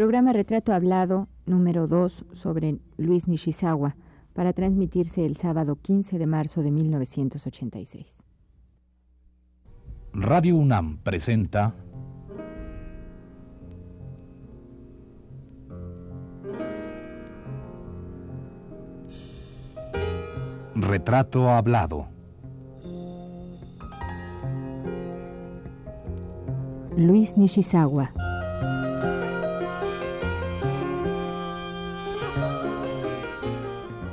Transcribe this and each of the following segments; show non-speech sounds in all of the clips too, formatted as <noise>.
Programa Retrato Hablado número 2 sobre Luis Nishizawa para transmitirse el sábado 15 de marzo de 1986. Radio UNAM presenta Retrato Hablado. Luis Nishizawa.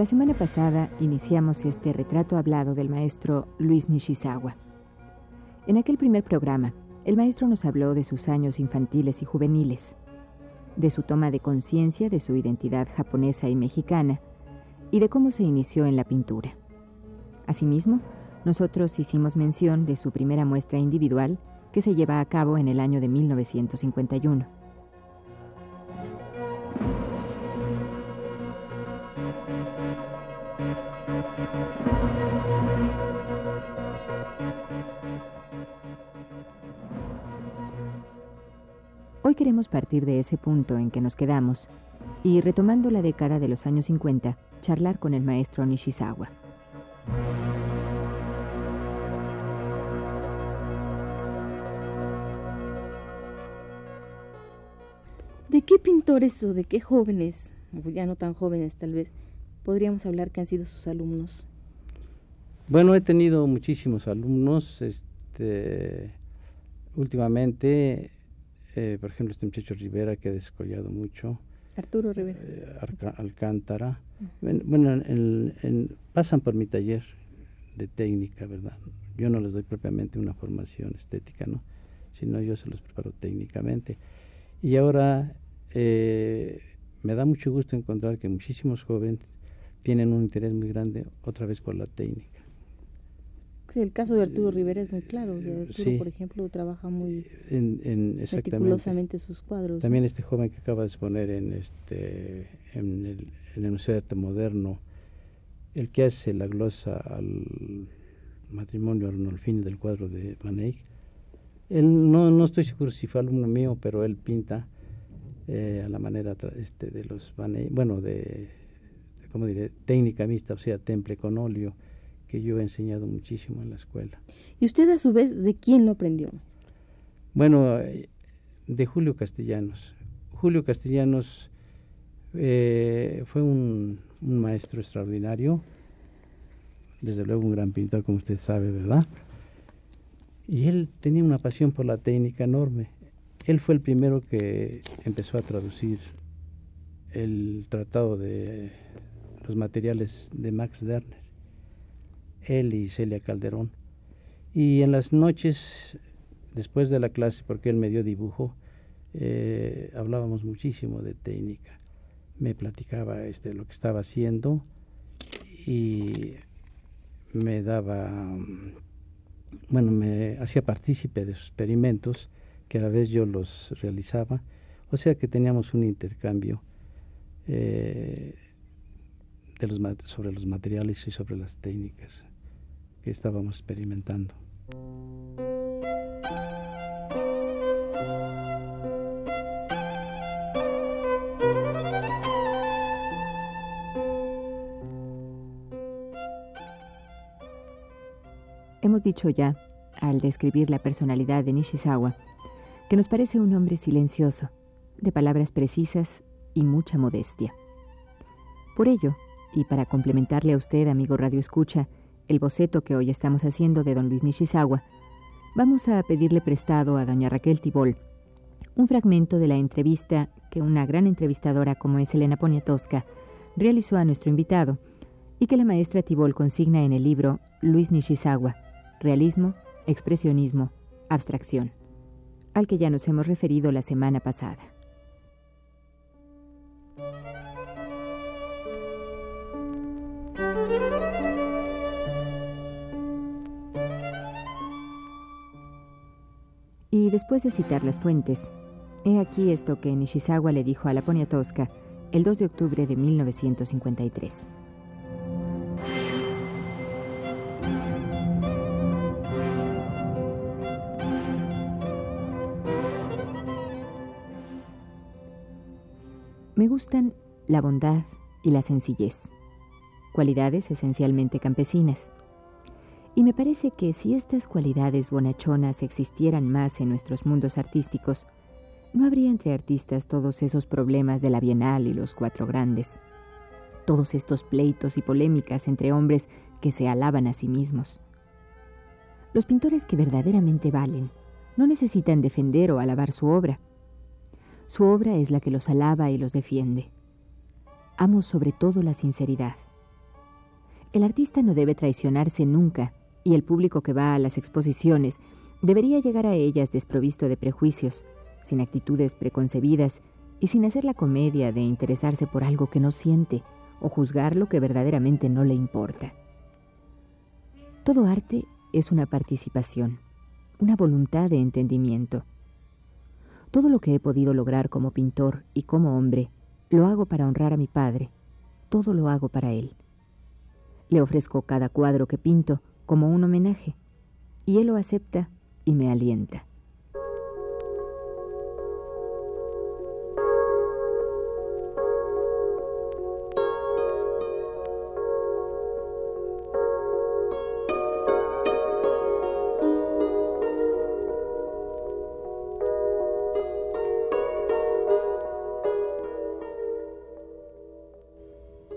La semana pasada iniciamos este retrato hablado del maestro Luis Nishizawa. En aquel primer programa, el maestro nos habló de sus años infantiles y juveniles, de su toma de conciencia de su identidad japonesa y mexicana, y de cómo se inició en la pintura. Asimismo, nosotros hicimos mención de su primera muestra individual que se lleva a cabo en el año de 1951. Hoy queremos partir de ese punto en que nos quedamos y, retomando la década de los años 50, charlar con el maestro Nishizawa. ¿De qué pintores o de qué jóvenes, ya no tan jóvenes tal vez, podríamos hablar que han sido sus alumnos? Bueno, he tenido muchísimos alumnos. Este, últimamente, eh, por ejemplo, este muchacho Rivera que ha descollado mucho. Arturo Rivera. eh, Arca- Alcántara. Bueno, bueno, en- en- pasan por mi taller de técnica, ¿verdad? Yo no les doy propiamente una formación estética, ¿no? Sino yo se los preparo técnicamente. Y ahora eh, me da mucho gusto encontrar que muchísimos jóvenes tienen un interés muy grande otra vez por la técnica. El caso de Arturo Rivera es muy claro. o sea, Arturo, Sí. por ejemplo, trabaja muy En, en- meticulosamente sus cuadros. También este joven que acaba de exponer en este en el, en el Museo de Arte Moderno, el que hace la glosa al matrimonio Arnolfini del cuadro de Van Eyck, él no, no estoy seguro si fue alumno mío, pero él pinta eh, a la manera este, de los Van Eyck, bueno, de, de, ¿cómo diré? Técnica mixta, o sea, temple con óleo, que yo he enseñado muchísimo en la escuela. ¿Y usted a su vez de quién lo aprendió? Bueno, eh, de Julio Castellanos. Julio Castellanos eh, fue un, un maestro extraordinario, desde luego un gran pintor, como usted sabe, ¿verdad? Y él tenía una pasión por la técnica enorme. Él fue el primero que empezó a traducir el tratado de los materiales de Max Derner. Él y Celia Calderón. Y en las noches después de la clase, porque él me dio dibujo, eh, hablábamos muchísimo de técnica. Me platicaba este, lo que estaba haciendo y me daba, bueno, me hacía partícipe de sus experimentos, que a la vez yo los realizaba. O sea que teníamos un intercambio eh, sobre los materiales y sobre las técnicas que estábamos experimentando. Hemos dicho ya, al describir la personalidad de Nishizawa, que nos parece un hombre silencioso, de palabras precisas y mucha modestia. Por ello, y para complementarle a usted, amigo Radio Escucha, el boceto que hoy estamos haciendo de don Luis Nishizawa, vamos a pedirle prestado a doña Raquel Tibol un fragmento de la entrevista que una gran entrevistadora como es Elena Poniatowska realizó a nuestro invitado y que la maestra Tibol consigna en el libro Luis Nishizawa, Realismo, Expresionismo, Abstracción, al que ya nos hemos referido la semana pasada. Después de citar las fuentes, he aquí esto que Nishizawa le dijo a la Poniatowska el 2 de octubre de 1953. Me gustan la bondad y la sencillez, cualidades esencialmente campesinas. Y me parece que si estas cualidades bonachonas existieran más en nuestros mundos artísticos, no habría entre artistas todos esos problemas de la Bienal y los Cuatro Grandes, todos estos pleitos y polémicas entre hombres que se alaban a sí mismos. Los pintores que verdaderamente valen no necesitan defender o alabar su obra, su obra es la que los alaba y los defiende. Amo sobre todo la sinceridad. El artista no debe traicionarse nunca y el público que va a las exposiciones debería llegar a ellas desprovisto de prejuicios, sin actitudes preconcebidas y sin hacer la comedia de interesarse por algo que no siente o juzgar lo que verdaderamente no le importa. Todo arte es una participación, una voluntad de entendimiento. Todo lo que he podido lograr como pintor y como hombre, lo hago para honrar a mi padre. Todo lo hago para él. Le ofrezco cada cuadro que pinto como un homenaje, y él lo acepta y me alienta.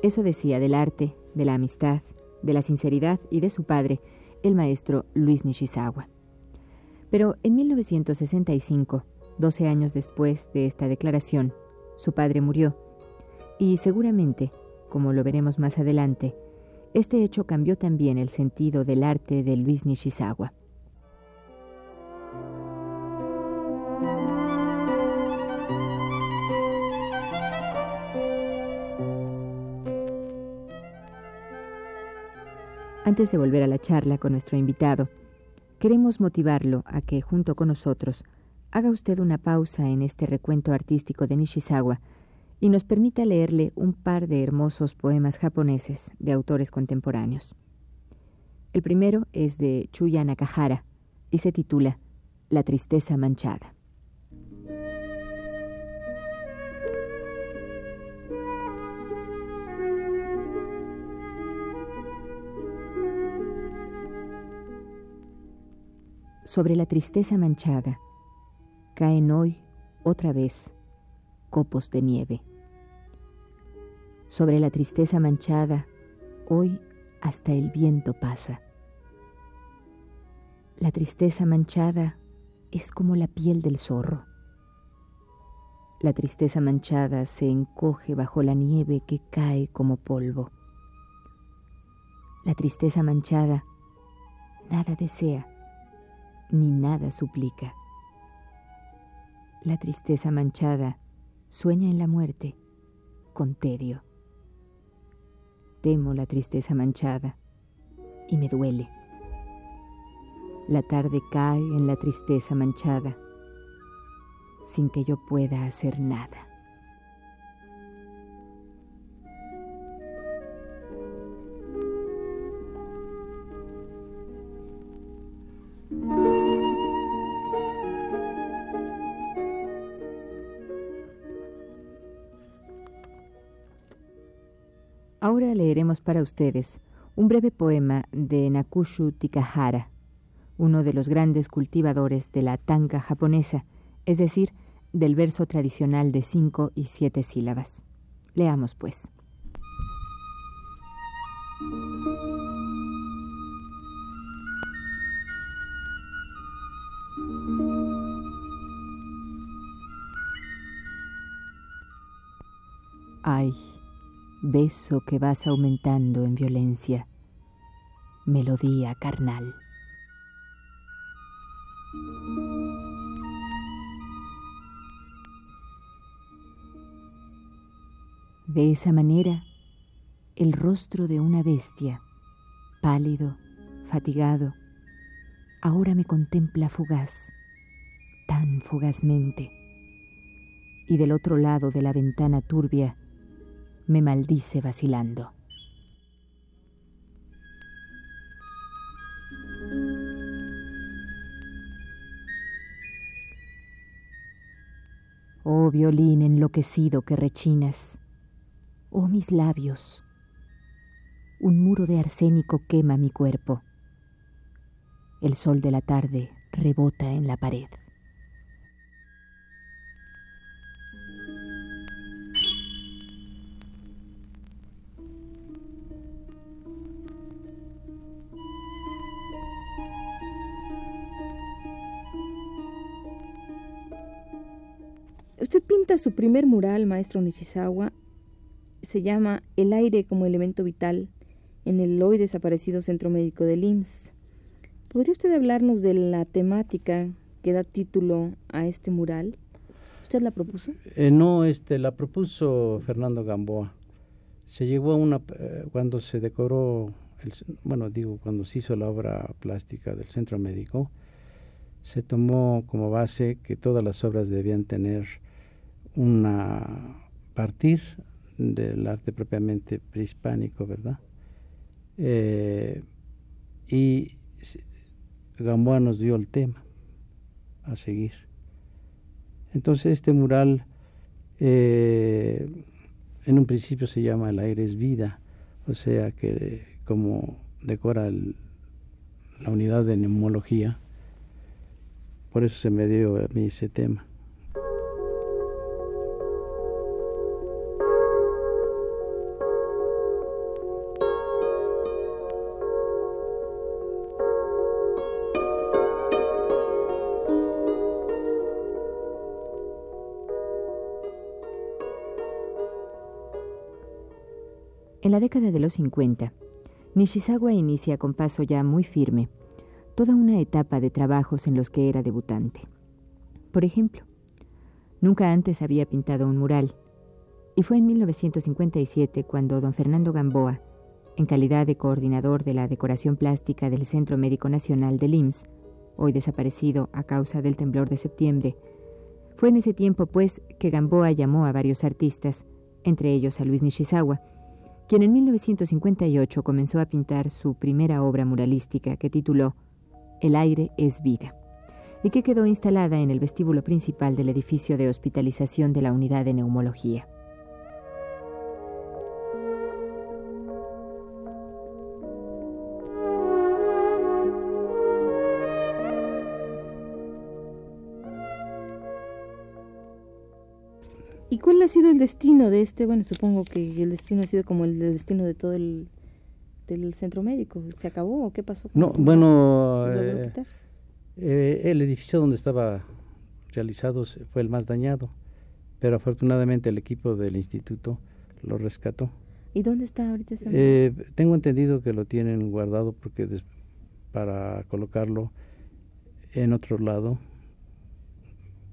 Eso decía del arte, de la amistad, de la sinceridad y de su padre, el maestro Luis Nishizawa. Pero en 1965, 12 años después de esta declaración, su padre murió, y seguramente, como lo veremos más adelante, este hecho cambió también el sentido del arte de Luis Nishizawa. Antes de volver a la charla con nuestro invitado, queremos motivarlo a que, junto con nosotros, haga usted una pausa en este recuento artístico de Nishizawa y nos permita leerle un par de hermosos poemas japoneses de autores contemporáneos. El primero es de Chuya Nakahara y se titula La tristeza manchada. Sobre la tristeza manchada caen hoy otra vez copos de nieve. Sobre la tristeza manchada hoy hasta el viento pasa. La tristeza manchada es como la piel del zorro. La tristeza manchada se encoge bajo la nieve que cae como polvo. La tristeza manchada nada desea ni nada suplica. La tristeza manchada sueña en la muerte con tedio. Temo la tristeza manchada y me duele. La tarde cae en la tristeza manchada sin que yo pueda hacer nada. Ahora leeremos para ustedes un breve poema de Nakushu Tikahara, uno de los grandes cultivadores de la tanka japonesa, es decir, del verso tradicional de cinco y siete sílabas. Leamos, pues. Ay beso que vas aumentando en violencia, melodía carnal. De esa manera, el rostro de una bestia, pálido, fatigado, ahora me contempla fugaz, tan fugazmente. Y del otro lado de la ventana turbia me maldice vacilando. Oh violín enloquecido que rechinas, oh mis labios, un muro de arsénico quema mi cuerpo. El sol de la tarde rebota en la pared. Usted pinta su primer mural, maestro Nishizawa, se llama El aire como elemento vital en el hoy desaparecido Centro Médico del IMSS. ¿Podría usted hablarnos de la temática que da título a este mural? ¿Usted la propuso? Eh, no, este, la propuso Fernando Gamboa. Se llegó a una, eh, cuando se decoró, el, bueno, digo, cuando se hizo la obra plástica del Centro Médico, se tomó como base que todas las obras debían tener una partir del arte propiamente prehispánico, ¿verdad? Eh, y Gamboa nos dio el tema a seguir. Entonces este mural eh, en un principio se llama El aire es vida, o sea que como decora la unidad de neumología, por eso se me dio a mí ese tema. La década de los 50, Nishizawa inicia con paso ya muy firme toda una etapa de trabajos en los que era debutante. Por ejemplo, nunca antes había pintado un mural, y fue en 1957 cuando don Fernando Gamboa, en calidad de coordinador de la decoración plástica del Centro Médico Nacional del IMSS, hoy desaparecido a causa del temblor de septiembre, fue en ese tiempo, pues, que Gamboa llamó a varios artistas, entre ellos a Luis Nishizawa, quien en 1958 comenzó a pintar su primera obra muralística que tituló El aire es vida, y que quedó instalada en el vestíbulo principal del edificio de hospitalización de la unidad de neumología. El destino de este? Bueno, supongo que el destino ha sido como el destino de todo el del centro médico. ¿Se acabó o qué pasó? no, bueno, eh, eh, el edificio donde estaba realizado fue el más dañado, pero afortunadamente el equipo del instituto lo rescató. ¿Y dónde está ahorita? Eh, tengo entendido que lo tienen guardado porque para colocarlo en otro lado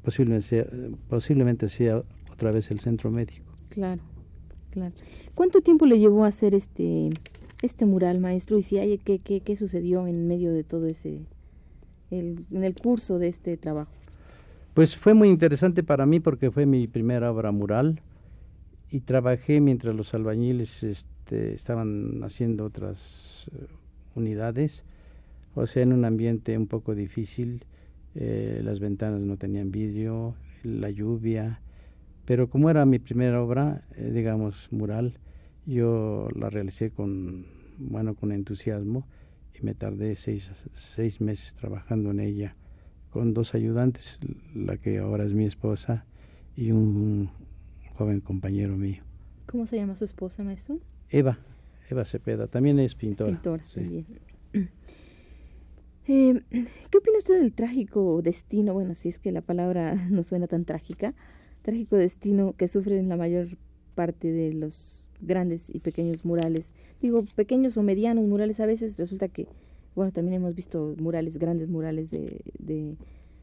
posiblemente sea, posiblemente sea otra vez el centro médico. Claro, claro. ¿Cuánto tiempo le llevó a hacer este, este mural, maestro? Y si hay, ¿qué, qué, qué sucedió en medio de todo ese, el, en el curso de este trabajo? Pues fue muy interesante para mí porque fue mi primera obra mural y trabajé mientras los albañiles este, estaban haciendo otras eh, unidades, o sea, en un ambiente un poco difícil, eh, las ventanas no tenían vidrio, la lluvia, pero como era mi primera obra, eh, digamos, mural, yo la realicé con, bueno, con entusiasmo y me tardé seis, seis meses trabajando en ella con dos ayudantes, la que ahora es mi esposa y un joven compañero mío. ¿Cómo se llama su esposa, maestro? Eva, Eva Cepeda, también es pintora. pintora, sí. <clears throat> Eh, ¿Qué opina usted del trágico destino? Bueno, si es que la palabra <laughs> no suena tan trágica, trágico destino que sufren la mayor parte de los grandes y pequeños murales. Digo, pequeños o medianos murales, a veces resulta que, bueno, también hemos visto murales, grandes murales de, de,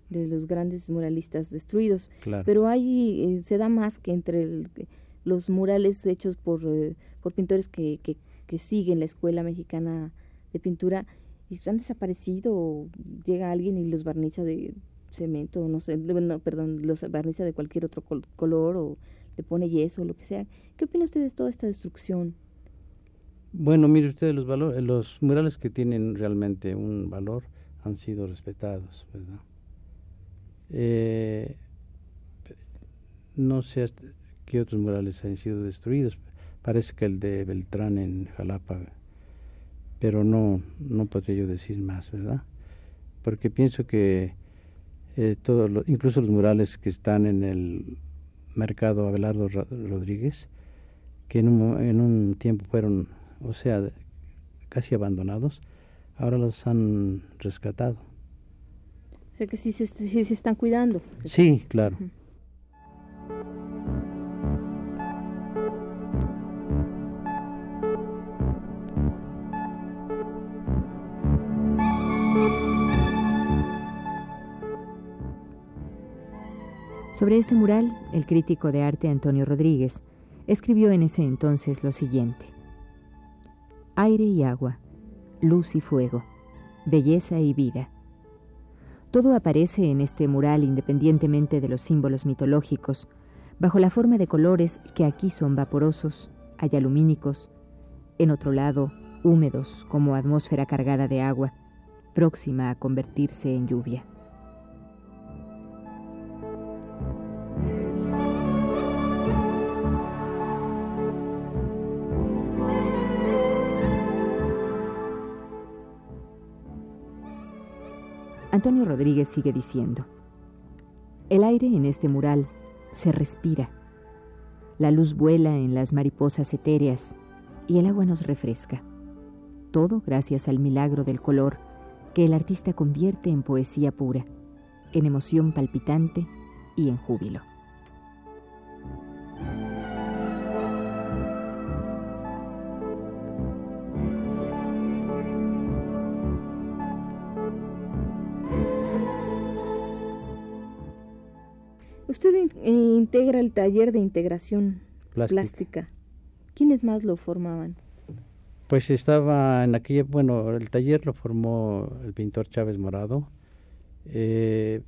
los grandes muralistas destruidos, pero ahí eh, se da más que entre los murales hechos por, eh, por pintores que, que, que siguen la escuela mexicana de pintura y han desaparecido, llega alguien y los barniza de cemento, no sé, no, perdón, los barniza de cualquier otro color o le pone yeso lo que sea. ¿Qué opina usted de toda esta destrucción? Bueno, mire usted, los, valores, los murales que tienen realmente un valor han sido respetados, ¿verdad? Eh, no sé qué otros murales han sido destruidos. Parece que el de Beltrán en Jalapa, pero no, no podría yo decir más, ¿verdad? Porque pienso que eh, todos incluso los murales que están en el mercado Abelardo Rodríguez, que en un, en un tiempo fueron, o sea, casi abandonados, ahora los han rescatado. O sea que sí se, sí se están cuidando. Sí, claro. Sobre este mural, el crítico de arte Antonio Rodríguez escribió en ese entonces lo siguiente. Aire y agua, luz y fuego, belleza y vida. Todo aparece en este mural independientemente de los símbolos mitológicos, bajo la forma de colores que aquí son vaporosos, alumínicos, en otro lado húmedos como atmósfera cargada de agua, próxima a convertirse en lluvia. Antonio Rodríguez sigue diciendo, el aire en este mural se respira, la luz vuela en las mariposas etéreas y el agua nos refresca. Todo gracias al milagro del color que el artista convierte en poesía pura, en emoción palpitante y en júbilo. Usted integra el taller de integración plástica. ¿Quiénes más lo formaban? Pues estaba en aquella, bueno, el taller lo formó el pintor Chávez Morado. Eh,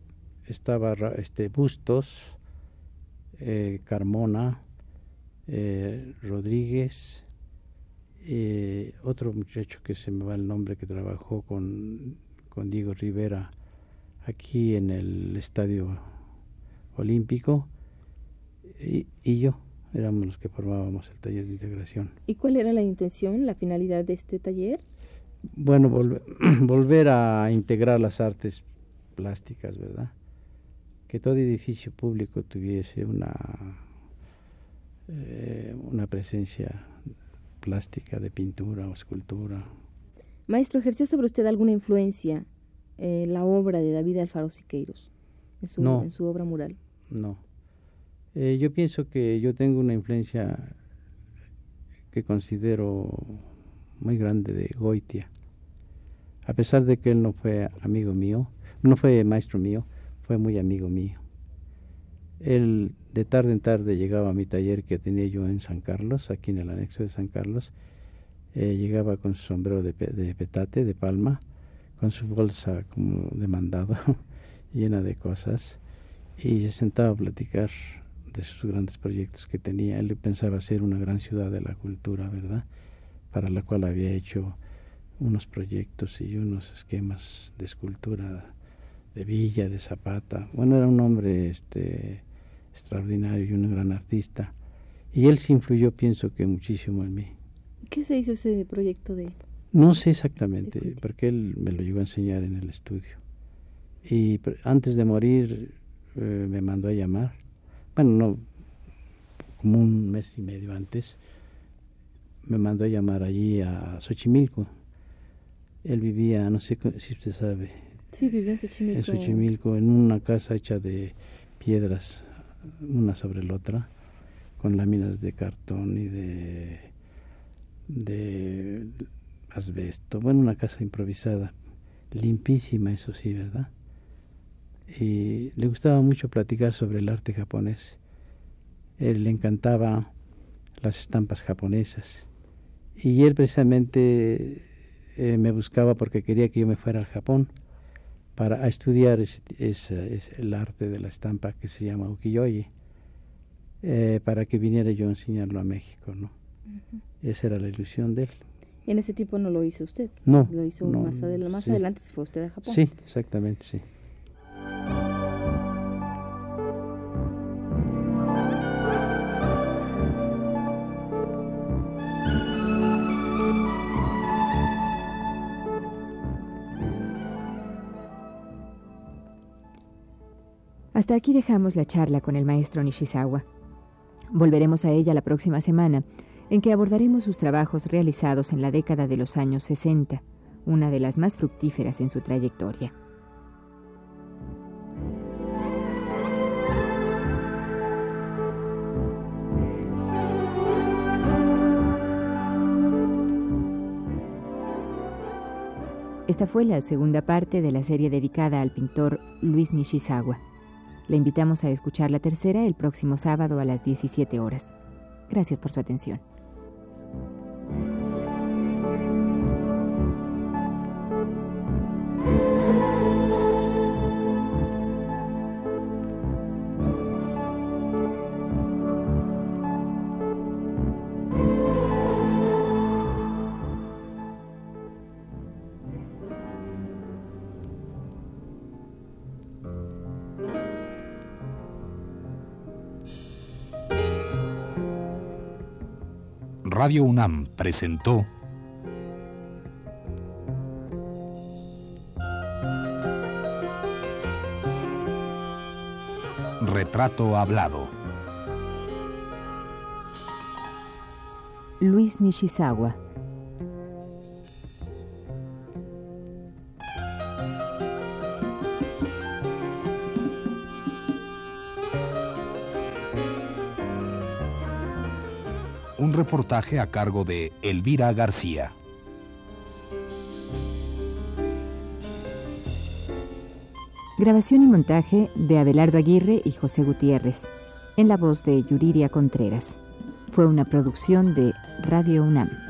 estaba este Bustos, eh, Carmona, eh, Rodríguez, otro muchacho que se me va el nombre que trabajó con, con Diego Rivera aquí en el estadio olímpico y, yo éramos los que formábamos el taller de integración. ¿Y cuál era la intención, la finalidad de este taller? Bueno, <clears throat> volver a integrar las artes plásticas, ¿verdad? Que todo edificio público tuviese una, eh, una presencia plástica de pintura o escultura. Maestro, ¿ejerció sobre usted alguna influencia eh, la obra de David Alfaro Siqueiros en su, en su obra mural? No. Eh, yo pienso que yo tengo una influencia que considero muy grande de Goitia. A pesar de que él no fue amigo mío, no fue maestro mío, fue muy amigo mío. Él de tarde en tarde llegaba a mi taller que tenía yo en San Carlos, aquí en el anexo de San Carlos. Eh, llegaba con su sombrero de, de, petate, de palma, con su bolsa como de mandado, <laughs> llena de cosas y se sentaba a platicar de sus grandes proyectos que tenía. Él pensaba ser una gran ciudad de la cultura, ¿verdad? Para la cual había hecho unos proyectos y unos esquemas de escultura de Villa, de Zapata. Bueno, era un hombre este, extraordinario y un gran artista. Y él se influyó, pienso que muchísimo en mí. ¿Qué se hizo ese proyecto de...? No sé exactamente, porque él me lo llegó a enseñar en el estudio. Y antes de morir eh, me mandó a llamar, bueno, no, como un mes y medio antes, me mandó a llamar allí a Xochimilco. Él vivía, no sé si usted sabe. Sí, vivía en Xochimilco. En Xochimilco, en una casa hecha de piedras, una sobre la otra, con láminas de cartón y de, de asbesto. Bueno, una casa improvisada, limpísima, eso sí, ¿verdad? Y le gustaba mucho platicar sobre el arte japonés. Él le encantaba las estampas japonesas y él precisamente eh, me buscaba porque quería que yo me fuera al Japón, para estudiar es, el arte de la estampa que se llama ukiyo-e, eh, para que viniera yo a enseñarlo a México, ¿no? Esa era la ilusión de él. En ese tiempo no lo hizo usted. No. Lo hizo más, adelante, más adelante se fue usted a Japón. Sí, exactamente, sí. Hasta aquí dejamos la charla con el maestro Nishizawa. Volveremos a ella la próxima semana, en que abordaremos sus trabajos realizados en la década de los años 60, una de las más fructíferas en su trayectoria. Esta fue la segunda parte de la serie dedicada al pintor Luis Nishizawa. Le invitamos a escuchar la tercera el próximo sábado a las 17 horas. Gracias por su atención. Radio UNAM presentó Retrato Hablado. Luis Nishizawa reportaje a cargo de Elvira García. Grabación y montaje de Abelardo Aguirre y José Gutiérrez, en la voz de Yuriria Contreras. Fue una producción de Radio UNAM.